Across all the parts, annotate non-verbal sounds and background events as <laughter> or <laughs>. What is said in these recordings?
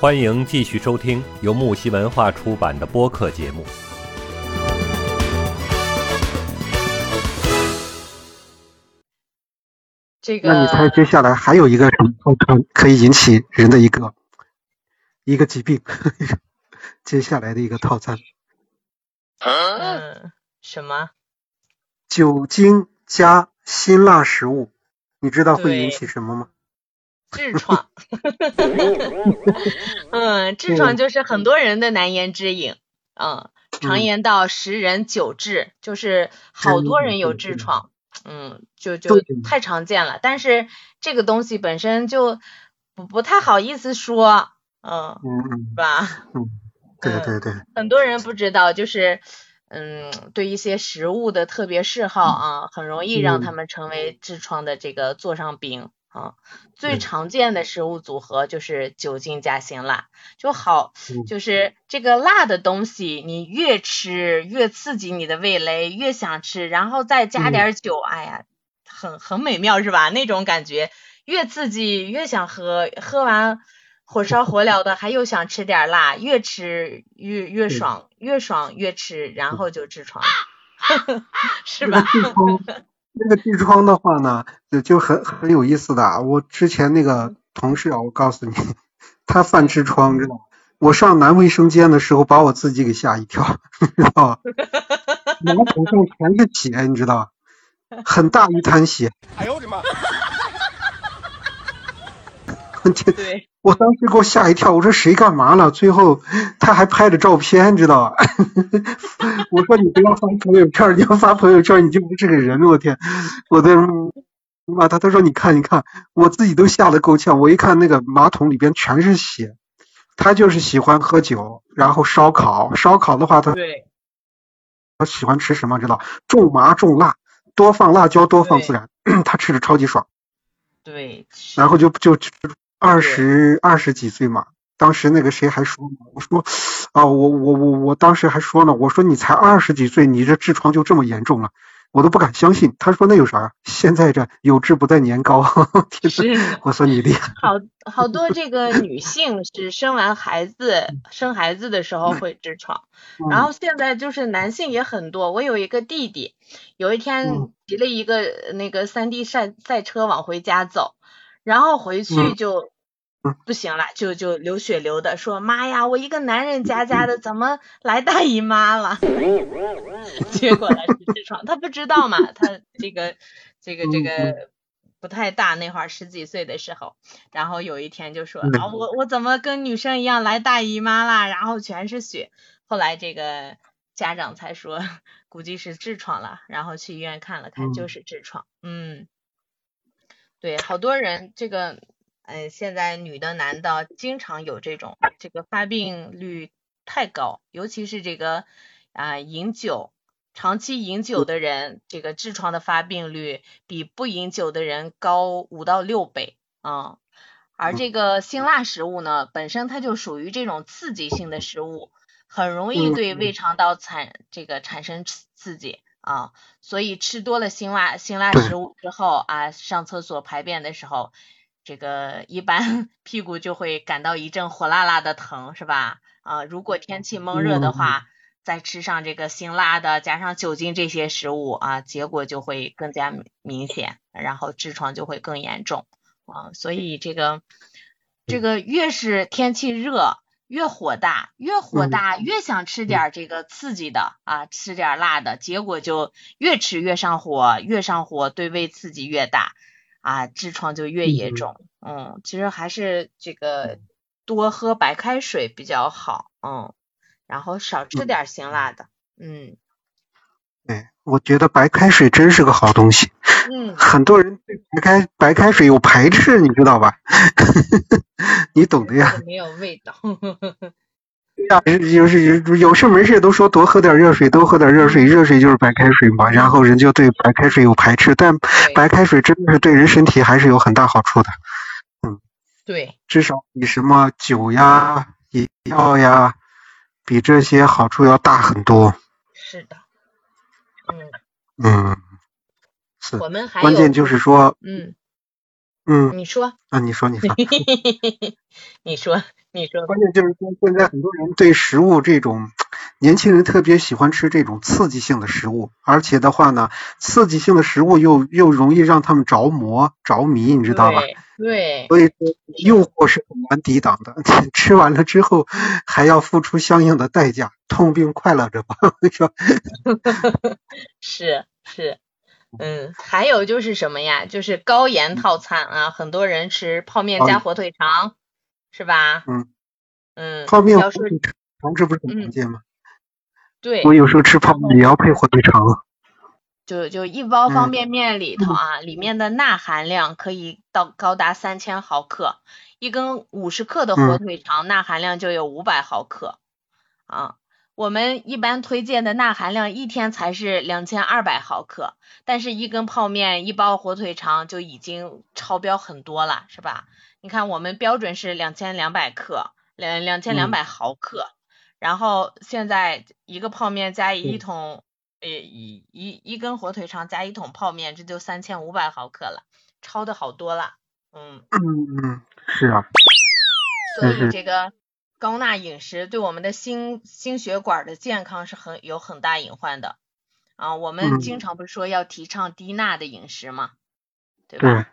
欢迎继续收听由木西文化出版的播客节目。这个，那你猜接下来还有一个什么套餐可以引起人的一个一个疾病？<laughs> 接下来的一个套餐，嗯，什么？酒精加辛辣食物，你知道会引起什么吗？痔疮。嗯，痔疮就是很多人的难言之隐。嗯，常嗯言道十人九痔，就是好多人有痔疮。嗯，就就太常见了。但是这个东西本身就不不太好意思说。嗯，是吧？嗯，<laughs> 对对对，很多人不知道，就是嗯，对一些食物的特别嗜好啊，很容易让他嗯们成为痔疮的这个座上宾啊。最嗯常见的食物组合就是酒精加辛辣，就好嗯就是这个辣的东西，你越吃越刺激你的味蕾，越想吃，然后再加嗯点儿酒，哎呀，很很美妙是吧？那种感觉越刺激越想喝，喝完火烧火燎的，还又想吃点儿辣，越吃越越爽，越爽越吃，然后就痔疮 <laughs> <laughs> 是吧？痔疮，那个痔疮的话呢，就就很很有意思的啊。我之前那个同事啊，我告诉你，<laughs> 他犯痔疮，知道吗？我上男卫生间的时候，把我自己给吓一跳，<laughs> 知道吧？马桶上全是血，你知道吧？很大一滩血。<laughs> 哎呦我的妈！这对，我当时给我吓一跳，我说谁干嘛了？最后他还拍着照片，知道吧？<laughs> 我说你不要发朋友圈，你要发朋友圈你就不是个人，我天！我的妈，他他说你看你看，我自己都吓得够呛。我一看那个马桶里边全是血，他就是喜欢喝酒，然后烧烤，烧烤的话他对，他喜欢吃什么？知道重麻重辣，多放辣椒，多放孜然，<clears throat> 他吃着超级爽。对，然后就就就二十二十几岁嘛，当时那个谁还说呢，我说啊，我我我我当时还说呢，我说你才二十几岁，你这痔疮就这么严重了，我都不敢相信。他说那有啥？现在这有志不在年高，<laughs> 天是呐，我说你厉害，好好多这个女性是生完孩子生孩子的时候会痔疮，然后现在就是男性也很多。我有一个弟弟，有一天嗯骑了一个那个三 D 赛赛车往回家走，然后回去嗯就嗯不行了，就就流血流的，说妈呀，我一个男人家家的怎么来大姨妈了？<laughs> 结果呢是痔疮，他不知道嘛，他这个这个这嗯个不太大，那会儿十几岁的时候，然后有一天就说嗯啊，我我怎么跟女生一样来大姨妈啦？然后全是血。后来这个家长才说，<laughs> 估计是痔疮了，然后去医院看了看，就嗯是痔疮。嗯，对，好多人这个，嗯、现在女的男的经常有这种这个发病率太高，尤其是这个啊、饮酒。长期饮酒的人，这个痔疮的发病率比不饮酒的人高五到六倍啊、而这个辛辣食物呢，本身它就属于这种刺激性的食物，很容易嗯对胃肠道产这个产生刺刺激啊，所以吃多了辛辣辛辣食物之后啊，上厕所排便的时候，这个一般 <laughs> 屁股就会感到一阵火辣辣的疼，是吧？啊，如果天气闷热的话，再吃上这个辛辣的，加上酒精这些食物啊，结果就会更加明明显，然后痔疮就会更严重啊。所以这个这个越是天气热，越火大，越火大越想吃点儿这个刺激的啊，吃点儿辣的，结果就越吃越上火，越上火对胃刺激越大啊，痔疮就越严重。嗯，其实还是这个多喝白开水比较好，嗯，然后少吃点辛辣的，嗯。对，我觉得白开水真是个好东西。嗯，<laughs> 很多人对白开白开水有排斥，你知道吧？<laughs> 你懂的呀。没有味道，对呀，就是有有事没事都说多喝点热水，多喝点热水，热水就是白开水嘛。然后人就对白开水有排斥，但白开水真的是对人身体还是有很大好处的，嗯对，至少比什么酒呀、饮料呀，比这些好处要大很多。是的，嗯，嗯，是。我们还有关键就是说，嗯，嗯，你说，啊，你说，你说，<laughs> 你说，你说关键就是说，现在很多人对食物这种，年轻人特别喜欢吃这种刺激性的食物，而且的话呢，刺激性的食物又又容易让他们着魔着迷，你知道吧？对。所以说，诱惑是很难抵挡的，<laughs> 吃完了之后还要付出相应的代价，痛并快乐着吧，<laughs> 是吧？<laughs> 是是，嗯，还有就是什么呀？就是高盐套餐啊，很多人吃泡面加火腿肠。是吧？嗯嗯，泡面火腿肠这不是很常见吗？对，我有时候吃泡面也要配火腿肠。就就一包方便面里头啊，里面的钠含量可以到高达三千毫克，一根五十克的火腿肠钠含量就有五百毫克啊。我们一般推荐的钠含量一天才是两千二百毫克，但是一根泡面一包火腿肠就已经超标很多了，是吧？你看，我们标准是两千两百克，两两千两百毫克，然后现在一个泡面加一桶，呃一一一根火腿肠加一桶泡面，这就三千五百毫克了，超的好多了，嗯。嗯嗯，是啊，所以这个高钠饮食对我们的心心血管的健康是很有很大隐患的。啊，我们经常不是说要提倡低钠的饮食嘛，对吧？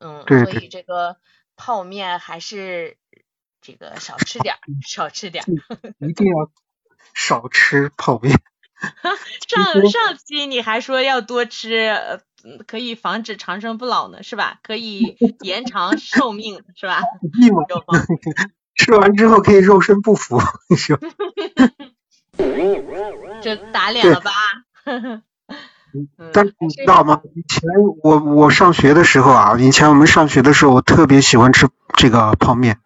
嗯，所以这个。泡面还是这个少吃点，<laughs> 少吃点。一定要少吃泡面。<laughs> 上上期你还说要多吃，可以防止长生不老呢，是吧？可以 <laughs> 延长寿命，是吧？吃完之后可以肉身不腐，是吧？这打脸了吧？但你知道吗？以前我我上学的时候啊，以前我们上学的时候，我特别喜欢吃这个泡面，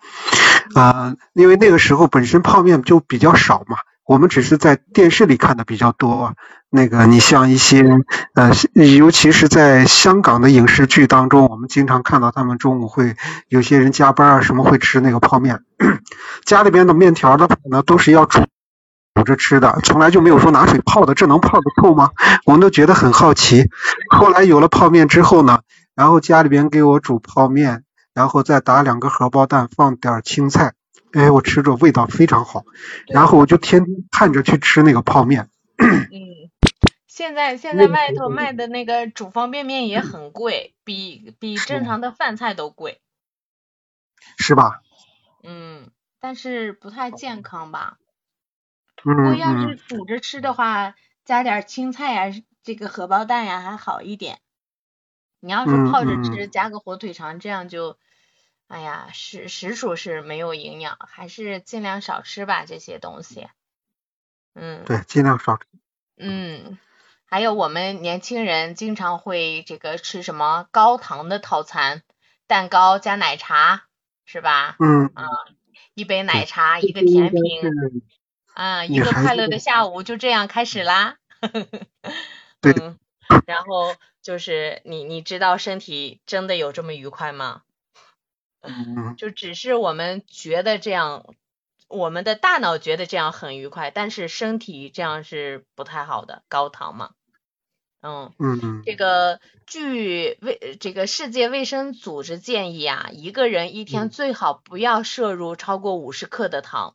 啊，因为那个时候本身泡面就比较少嘛，我们只是在电视里看的比较多。那个你像一些呃，尤其是在香港的影视剧当中，我们经常看到他们中午会有些人加班啊什么会吃那个泡面，<clears throat> 家里边的面条的话呢都是要煮。煮着吃的，从来就没有说拿水泡的，这能泡得透吗？我们都觉得很好奇。后来有了泡面之后呢，然后家里边给我煮泡面，然后再打两个荷包蛋，放点青菜，哎，我吃着味道非常好。然后我就天天盼着去吃那个泡面。嗯，<coughs> 现在现在外头卖的那个煮方便面也很贵，比比正常的饭菜都贵。是吧？嗯，但是不太健康吧？如果要是煮着吃的话，加点青菜呀，这个荷包蛋呀还好一点。你要是泡着吃，加个火腿肠，这样就，哎呀，实实属是没有营养，还是尽量少吃吧这些东西。嗯。对，尽量少吃。嗯，还有我们年轻人经常会这个吃什么高糖的套餐，蛋糕加奶茶，是吧？嗯。啊，一杯奶茶，一个甜品。啊，一个快乐的下午就这样开始啦。<laughs> 对。然后就是你，你知道身体真的有这么愉快吗？嗯。就只是我们觉得这样，我们的大脑觉得这样很愉快，但是身体这样是不太好的，高糖嘛。嗯。嗯。这个据卫这个世界卫生组织建议啊，一个人一天最好不要摄入超过五十克的糖。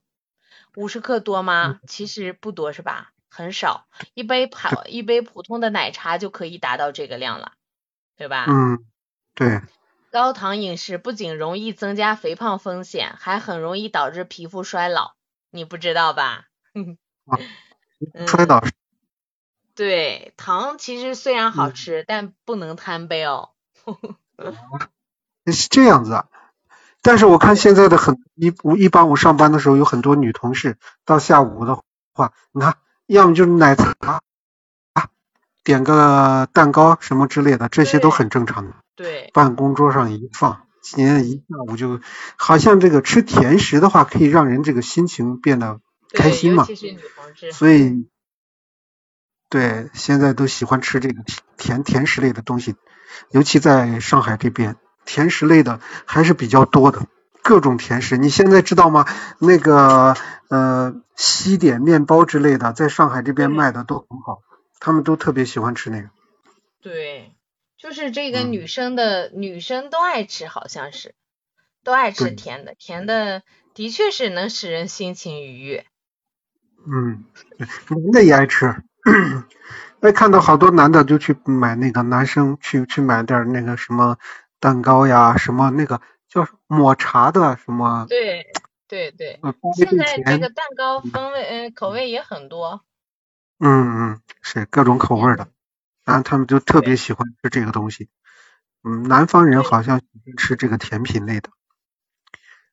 五十克多吗？其实不多是吧？很少，一杯普一杯普通的奶茶就可以达到这个量了，对吧？嗯，对。高糖饮食不仅容易增加肥胖风险，还很容易导致皮肤衰老，你不知道吧？<laughs> 摔倒。对，糖其实虽然好吃，但不能贪杯哦。<laughs> 是这样子啊。但是我看现在的很一我一般我上班的时候有很多女同事到下午的话，你看要么就是奶茶啊，点个蛋糕什么之类的，这些都很正常的。对。办公桌上一放，今天一下午就好像这个吃甜食的话可以让人这个心情变得开心嘛。所以，对，现在都喜欢吃这个甜甜食类的东西，尤其在上海这边。甜食类的还是比较多的，各种甜食，你现在知道吗？那个呃西点面包之类的，在上海这边卖的都很好，他们都特别喜欢吃那个。对，就是这个女生的女生都爱吃，好像是，都爱吃甜的，甜的的确是能使人心情愉悦。嗯，男的也爱吃。<coughs> 哎看到好多男的就去买那个男生去去买点那个什么蛋糕呀，什么那个叫抹茶的什么，对对对，呃，包现，在这个蛋糕风味呃口味也很多。嗯嗯，是各种口味的，然后他们就特别喜欢吃这个东西。嗯，南方人好像喜欢吃这个甜品类的。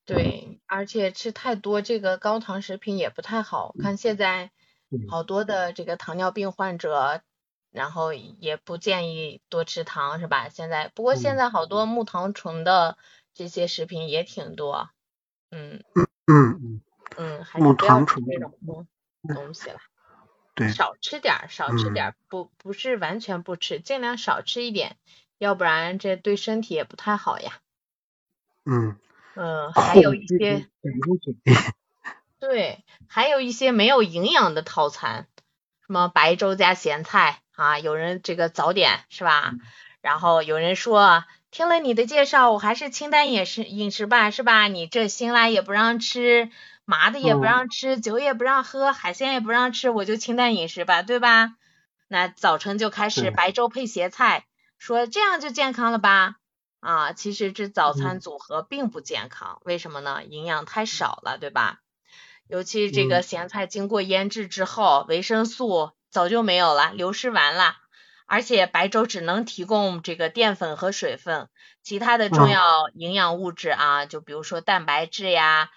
对，而且吃太多这个高糖食品也不太好。看现在嗯好多的这个糖尿病患者，然后也不建议多吃糖，是吧？现在不过现嗯在好多木糖醇的这些食品也挺多，嗯嗯嗯，嗯，还木是不要吃糖醇这种东东西了，对，少吃点儿，少吃嗯点儿，不不是完全不吃，尽量少吃一点，要不然这对身体也不太好呀。嗯，嗯，还有一后些。<laughs> 对，还有一些没有营养的套餐，什么白粥加咸菜啊，有人这个早点是吧？然后有人说，听了你的介绍，我还是清淡饮食饮食吧，是吧？你这辛辣也不让吃，麻的也不嗯让吃，酒也不让喝，海鲜也不让吃，我就清淡饮食吧，对吧？那早晨就开始白粥配咸菜，说这样就健康了吧？啊，其实这早餐嗯组合并不健康，为什么呢？营养太少了，对吧？尤其这个嗯咸菜经过腌制之后，维生素早就没有了，流失完了。而且白粥只能提供这个淀粉和水分，其他的重嗯要营养物质啊，就比如说蛋白质呀，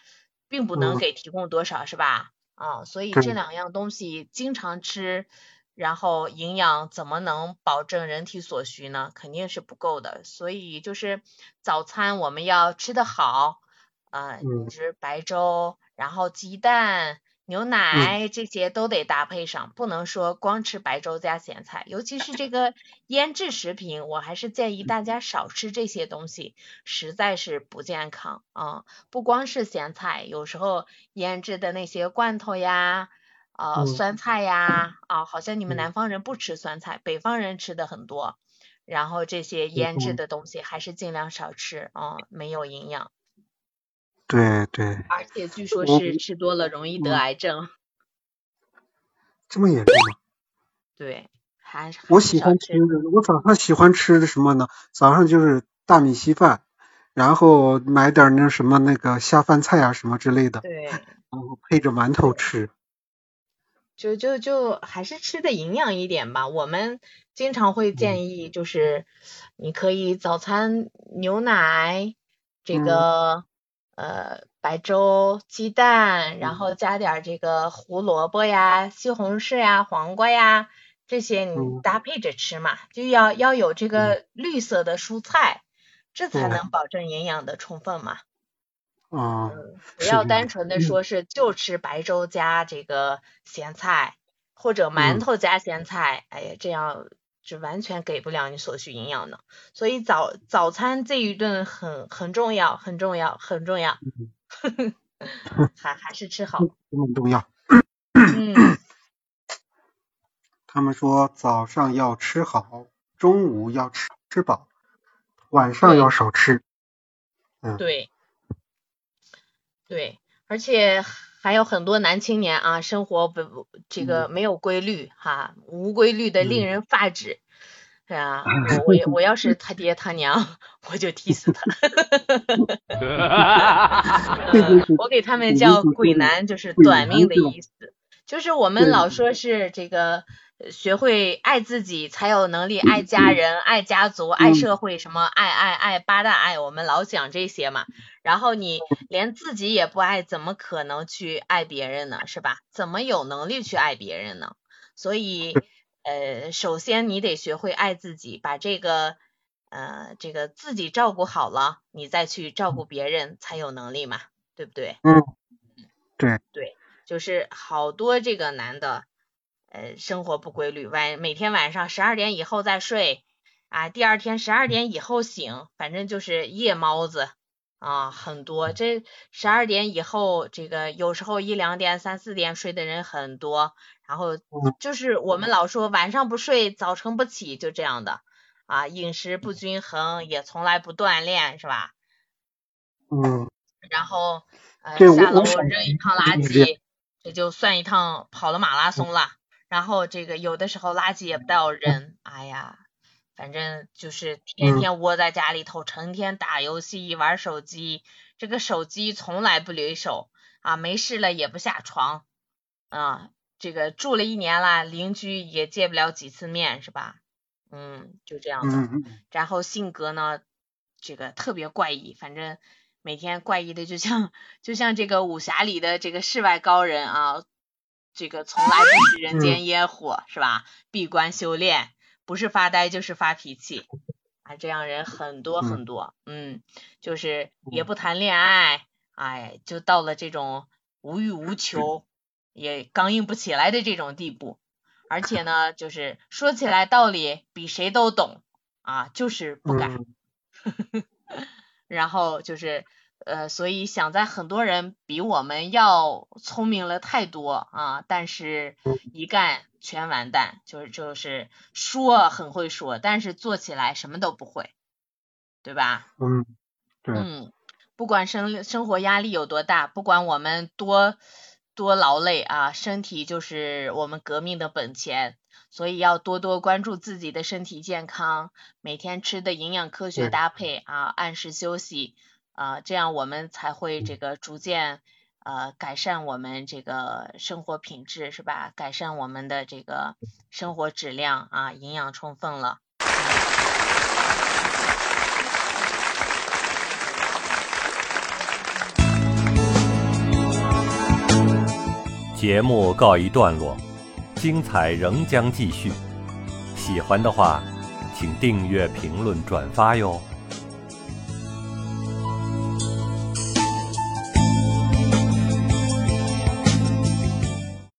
并不能嗯给提供多少，是吧？啊，所以这两样东西经常吃，然后营养怎么能保证人体所需呢？肯定是不够的。所以就是早餐我们要吃得好，呃，嗯就是白粥，然后鸡蛋、牛奶这些都得搭配上，不能说光吃白粥加咸菜。尤其是这个腌制食品，我还是建议大家少吃这些东西，实在是不健康啊、不光是咸菜，有时候腌制的那些罐头呀。呃，嗯酸菜呀，啊，好像你们嗯南方人不吃酸菜，北方人吃的很多。然后这些腌制嗯的东西还是尽量少吃啊、没有营养，对对，而且据说是吃多了容易得嗯癌症。<laughs> 这么严重吗？对，还是我喜欢吃，我早上喜欢吃的什么呢？早上就是大米稀饭，然后买点那什么那个下饭菜啊什么之类的，对，然后配着馒头吃。就就就还是吃的营养一点吧。我们经常会嗯建议，就是你可以早餐牛奶，这嗯个呃白粥、鸡蛋，然嗯。后加点儿这个胡萝卜呀、西红柿呀、黄瓜呀这些，你嗯。搭配着吃嘛，就要要有这个绿色的蔬菜，这才能保证营养的充分嘛。啊，不要单纯的嗯。说是就吃白粥加这个咸菜，或者馒嗯。头加咸菜，哎呀，这样就完全给不了你所需营养的。所以早早餐这一顿很很重要，很重要，很重要，<laughs> 还还是吃好。很重要。嗯，<coughs> 他们说早上要吃好，中午要吃吃饱，晚上要少吃。嗯，对，对，而且还有很多男青年啊，生活不这个没有规律哈，无规律的令嗯人发指。是啊，<laughs> 我我我要是他爹他娘，我就踢死他。<laughs> 我给他们叫鬼男，就是短命的意思。就是我们老说是这个呃学会爱自己，才有能力爱家人、爱家族、爱嗯社会，什么爱爱爱八大爱，我们老讲这些嘛。然后你连自己也不爱，怎么可能去爱别人呢？是吧？怎么有能力去爱别人呢？所以，呃，首先你得学会爱自己，把这个呃这个自己照顾好了，你再去照顾别人，才有能力嘛，对不对？嗯，对，对，就是好多这个男的，呃，生活不规律，晚每天晚上十二点以后再睡，啊，第二天十二点以后醒，反正就是夜猫子啊，很多。这十二点以后，这个有时候一两点、三四点睡的人很多，然后就是我们老说晚上不睡，早晨不起，就这样的啊，饮食不均衡，也从来不锻炼，是吧？嗯，然后呃下楼扔一趟垃圾，这就算一趟跑了马拉松了。然后这个有的时候垃圾也不带我扔，哎呀，反正就是天嗯天窝在家里头，成天打游戏玩手机，这个手机从来不离手啊，没事了也不下床啊，这个住了一年了，邻居也见不了几次面是吧？嗯，就这样的。嗯嗯然后性格呢，这个特别怪异，反正每天怪异的就像就像这个武侠里的这个世外高人啊，这个从来不食人间烟火，是吧？闭关修炼，不是发呆就是发脾气啊，这样人很多很多，嗯，就是也不谈恋爱，哎，就到了这种无欲无求，也刚硬不起来的这种地步。而且呢，就是说起来道理比谁都懂啊，就是不敢。嗯 <laughs> 然后就是呃，所以想在很多人比我们要聪明了太多啊，但是一干全完蛋，就是就是说很会说，但是做起来什么都不会，对吧？嗯，对，嗯，不管生生活压力有多大，不管我们多多劳累啊，身体就是我们革命的本钱，所以要多多关注自己的身体健康，每天吃的营养科学搭配啊，按时休息啊，这样我们才会这个逐渐呃改善我们这个生活品质，是吧？改善我们的这个生活质量啊，营养充分了。节目告一段落，精彩仍将继续。喜欢的话，请订阅、评论、转发哟。